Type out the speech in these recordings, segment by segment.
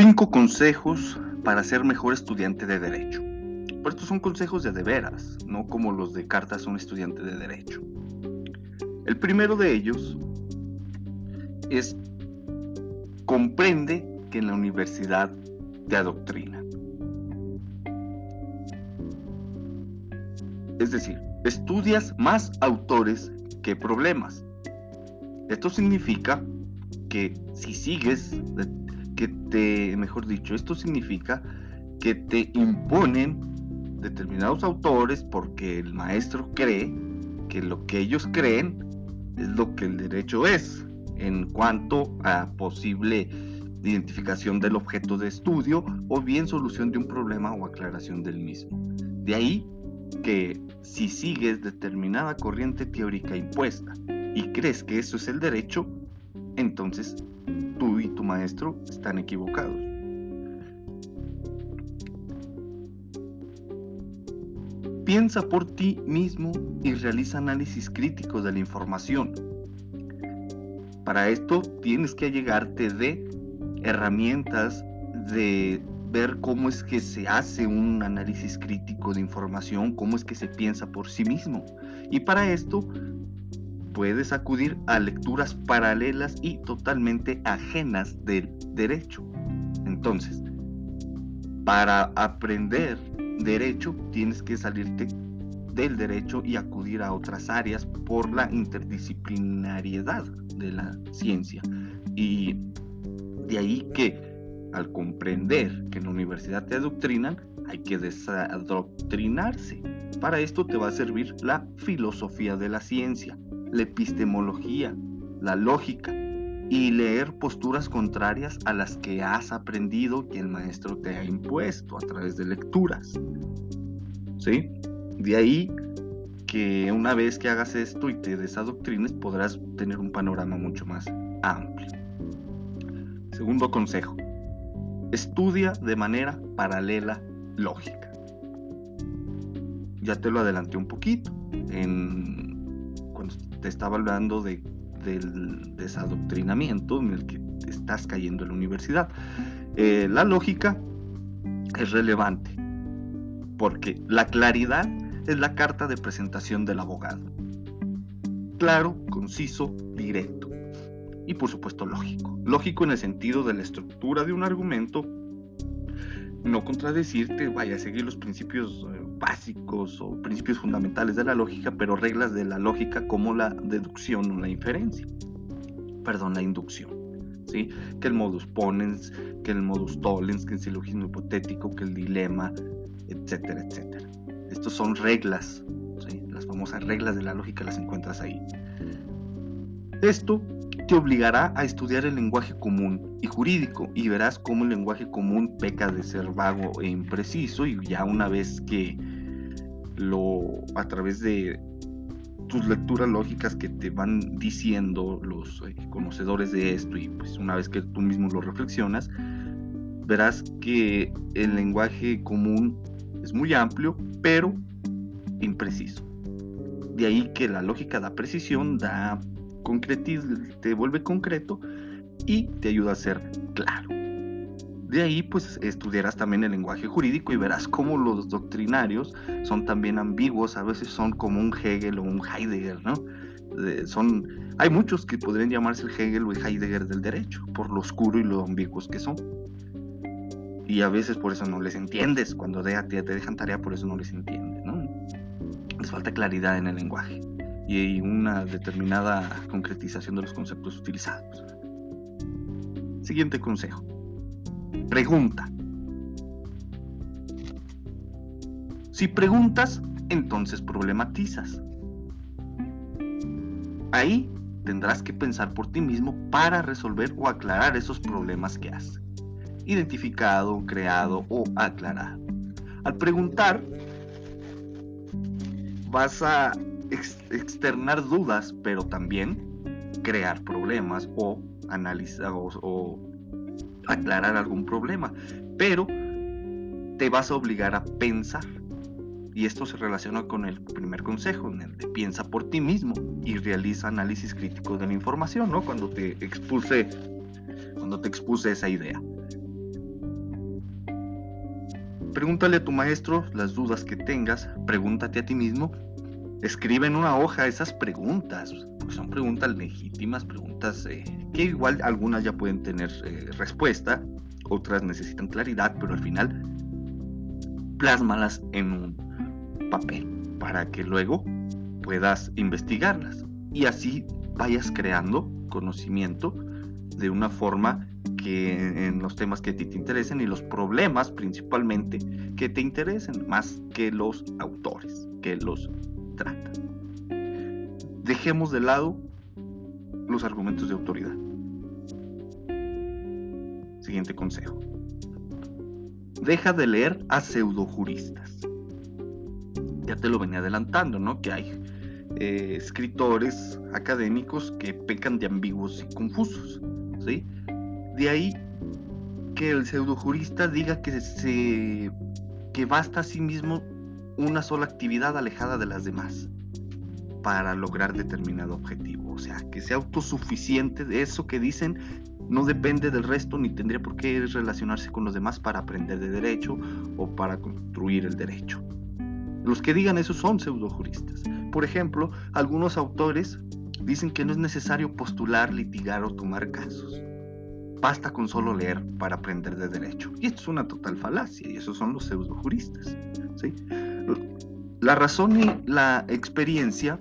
Cinco consejos para ser mejor estudiante de Derecho. Pero estos son consejos de de veras, no como los de cartas a un estudiante de Derecho. El primero de ellos es comprende que en la universidad te adoctrina. Es decir, estudias más autores que problemas. Esto significa que si sigues que te, mejor dicho, esto significa que te imponen determinados autores porque el maestro cree que lo que ellos creen es lo que el derecho es en cuanto a posible identificación del objeto de estudio o bien solución de un problema o aclaración del mismo. De ahí que si sigues determinada corriente teórica impuesta y crees que eso es el derecho, entonces tú y tu maestro están equivocados. Piensa por ti mismo y realiza análisis crítico de la información. Para esto tienes que allegarte de herramientas de ver cómo es que se hace un análisis crítico de información, cómo es que se piensa por sí mismo. Y para esto puedes acudir a lecturas paralelas y totalmente ajenas del derecho. Entonces, para aprender derecho tienes que salirte del derecho y acudir a otras áreas por la interdisciplinariedad de la ciencia. Y de ahí que al comprender que en la universidad te adoctrinan, hay que desadoctrinarse. Para esto te va a servir la filosofía de la ciencia, la epistemología, la lógica y leer posturas contrarias a las que has aprendido y el maestro te ha impuesto a través de lecturas. ¿Sí? De ahí que una vez que hagas esto y te desadoctrines podrás tener un panorama mucho más amplio. Segundo consejo, estudia de manera paralela lógica. Ya te lo adelanté un poquito en te estaba hablando de, del desadoctrinamiento en el que estás cayendo en la universidad. Eh, la lógica es relevante porque la claridad es la carta de presentación del abogado. Claro, conciso, directo y por supuesto lógico. Lógico en el sentido de la estructura de un argumento, no contradecirte, vaya a seguir los principios eh, básicos o principios fundamentales de la lógica, pero reglas de la lógica como la deducción o la inferencia. Perdón, la inducción. ¿sí? Que el modus ponens, que el modus tollens, que el silogismo hipotético, que el dilema, etcétera, etcétera. Estos son reglas, las famosas reglas de la lógica las encuentras ahí. Esto te obligará a estudiar el lenguaje común y jurídico y verás cómo el lenguaje común peca de ser vago e impreciso y ya una vez que lo a través de tus lecturas lógicas que te van diciendo los eh, conocedores de esto y pues una vez que tú mismo lo reflexionas verás que el lenguaje común es muy amplio pero impreciso. De ahí que la lógica da precisión, da te vuelve concreto y te ayuda a ser claro. De ahí pues estudiarás también el lenguaje jurídico y verás cómo los doctrinarios son también ambiguos, a veces son como un Hegel o un Heidegger, ¿no? son, hay muchos que podrían llamarse el Hegel o el Heidegger del derecho, por lo oscuro y lo ambiguos que son. Y a veces por eso no les entiendes, cuando te, te dejan tarea por eso no les entiendes, ¿no? Les falta claridad en el lenguaje y una determinada concretización de los conceptos utilizados. Siguiente consejo. Pregunta. Si preguntas, entonces problematizas. Ahí tendrás que pensar por ti mismo para resolver o aclarar esos problemas que has identificado, creado o aclarado. Al preguntar, vas a externar dudas, pero también crear problemas o analizar o, aclarar algún problema. Pero te vas a obligar a pensar. Y esto se relaciona con el primer consejo, en el de piensa por ti mismo y realiza análisis crítico de la información, ¿no? Cuando te expuse, cuando te expuse esa idea. Pregúntale a tu maestro las dudas que tengas, pregúntate a ti mismo escribe en una hoja esas preguntas, porque son preguntas legítimas, preguntas eh, que igual algunas ya pueden tener eh, respuesta, otras necesitan claridad, pero al final plásmalas en un papel para que luego puedas investigarlas. Y así vayas creando conocimiento de una forma que en los temas que a ti te interesen y los problemas principalmente que te interesen más que los autores, que los trata. Dejemos de lado los argumentos de autoridad. Siguiente consejo. Deja de leer a pseudojuristas. Ya te lo venía adelantando, ¿no? Que hay eh, escritores académicos que pecan de ambiguos y confusos, ¿sí? De ahí que el pseudojurista diga que se que basta a sí mismo una sola actividad alejada de las demás para lograr determinado objetivo. O sea, que sea autosuficiente de eso que dicen no depende del resto ni tendría por qué relacionarse con los demás para aprender de derecho o para construir el derecho. Los que digan eso son pseudojuristas. Por ejemplo, algunos autores dicen que no es necesario postular, litigar o tomar casos. Basta con solo leer para aprender de derecho. Y esto es una total falacia y esos son los pseudojuristas. ¿sí? La razón y la experiencia,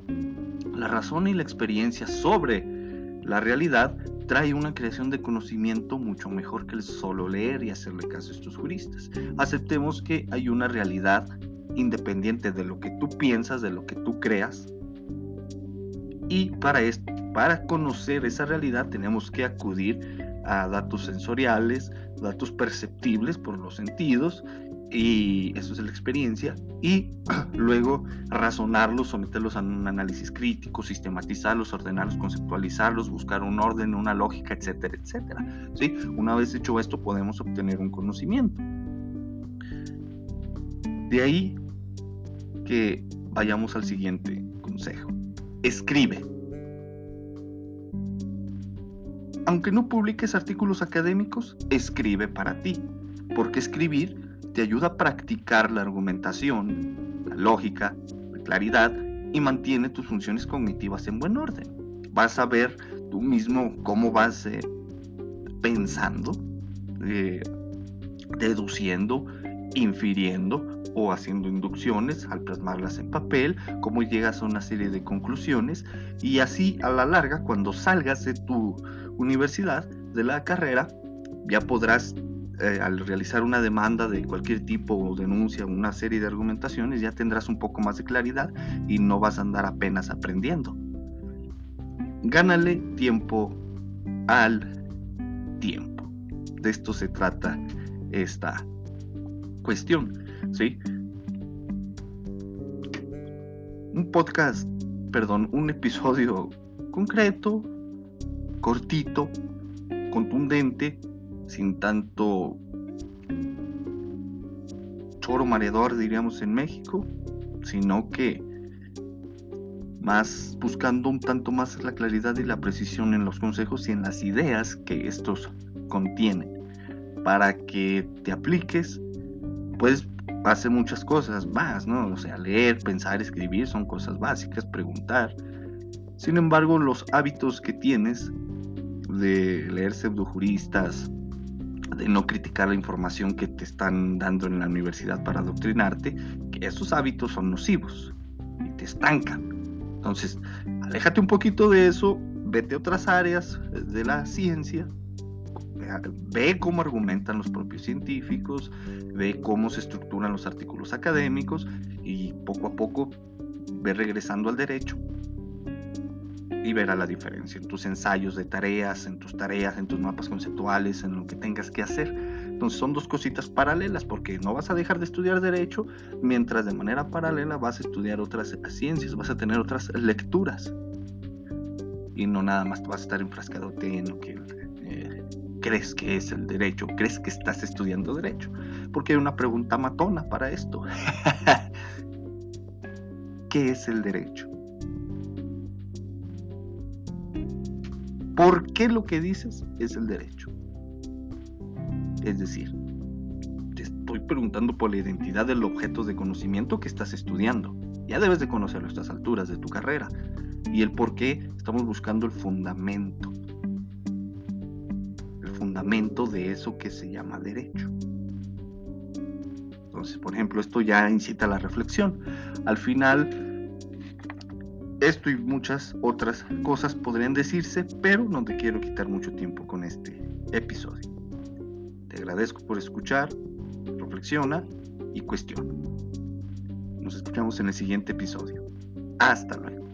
la razón y la experiencia sobre la realidad trae una creación de conocimiento mucho mejor que el solo leer y hacerle caso a estos juristas. Aceptemos que hay una realidad independiente de lo que tú piensas, de lo que tú creas. Y para esto, para conocer esa realidad tenemos que acudir a datos sensoriales, datos perceptibles por los sentidos y eso es la experiencia, y luego razonarlos, someterlos a un análisis crítico, sistematizarlos, ordenarlos, conceptualizarlos, buscar un orden, una lógica, etcétera, etcétera. ¿sí? Una vez hecho esto podemos obtener un conocimiento. De ahí que vayamos al siguiente consejo. Escribe. Aunque no publiques artículos académicos, escribe para ti, porque escribir te ayuda a practicar la argumentación, la lógica, la claridad y mantiene tus funciones cognitivas en buen orden. Vas a ver tú mismo cómo vas eh, pensando, eh, deduciendo, infiriendo o haciendo inducciones al plasmarlas en papel, cómo llegas a una serie de conclusiones y así a la larga cuando salgas de tu universidad, de la carrera, ya podrás eh, al realizar una demanda de cualquier tipo o denuncia, una serie de argumentaciones, ya tendrás un poco más de claridad y no vas a andar apenas aprendiendo. Gánale tiempo al tiempo. De esto se trata esta cuestión, ¿sí? Un podcast, perdón, un episodio concreto, cortito, contundente, sin tanto choro mareador, diríamos en México, sino que más buscando un tanto más la claridad y la precisión en los consejos y en las ideas que estos contienen para que te apliques puedes hacer muchas cosas más, ¿no? O sea, leer, pensar, escribir son cosas básicas, preguntar. Sin embargo, los hábitos que tienes de leer pseudojuristas, de no criticar la información que te están dando en la universidad para adoctrinarte, que esos hábitos son nocivos y te estancan. Entonces, aléjate un poquito de eso, vete a otras áreas de la ciencia, ve cómo argumentan los propios científicos, ve cómo se estructuran los artículos académicos y poco a poco ve regresando al derecho y verá la diferencia en tus ensayos de tareas, en tus tareas, en tus mapas conceptuales, en lo que tengas que hacer. Entonces son dos cositas paralelas porque no vas a dejar de estudiar derecho mientras de manera paralela vas a estudiar otras ciencias, vas a tener otras lecturas y no nada más te vas a estar enfrascadote en lo que eh, crees que es el derecho, crees que estás estudiando derecho, porque hay una pregunta matona para esto. ¿Qué es el derecho? ¿Por qué lo que dices es el derecho? Es decir, te estoy preguntando por la identidad del objeto de conocimiento que estás estudiando. Ya debes de conocerlo a estas alturas de tu carrera. Y el por qué estamos buscando el fundamento. El fundamento de eso que se llama derecho. Entonces, por ejemplo, esto ya incita a la reflexión. Al final, esto y muchas otras cosas podrían decirse, pero no te quiero quitar mucho tiempo con este episodio. Te agradezco por escuchar, reflexiona y cuestiona. Nos escuchamos en el siguiente episodio. Hasta luego.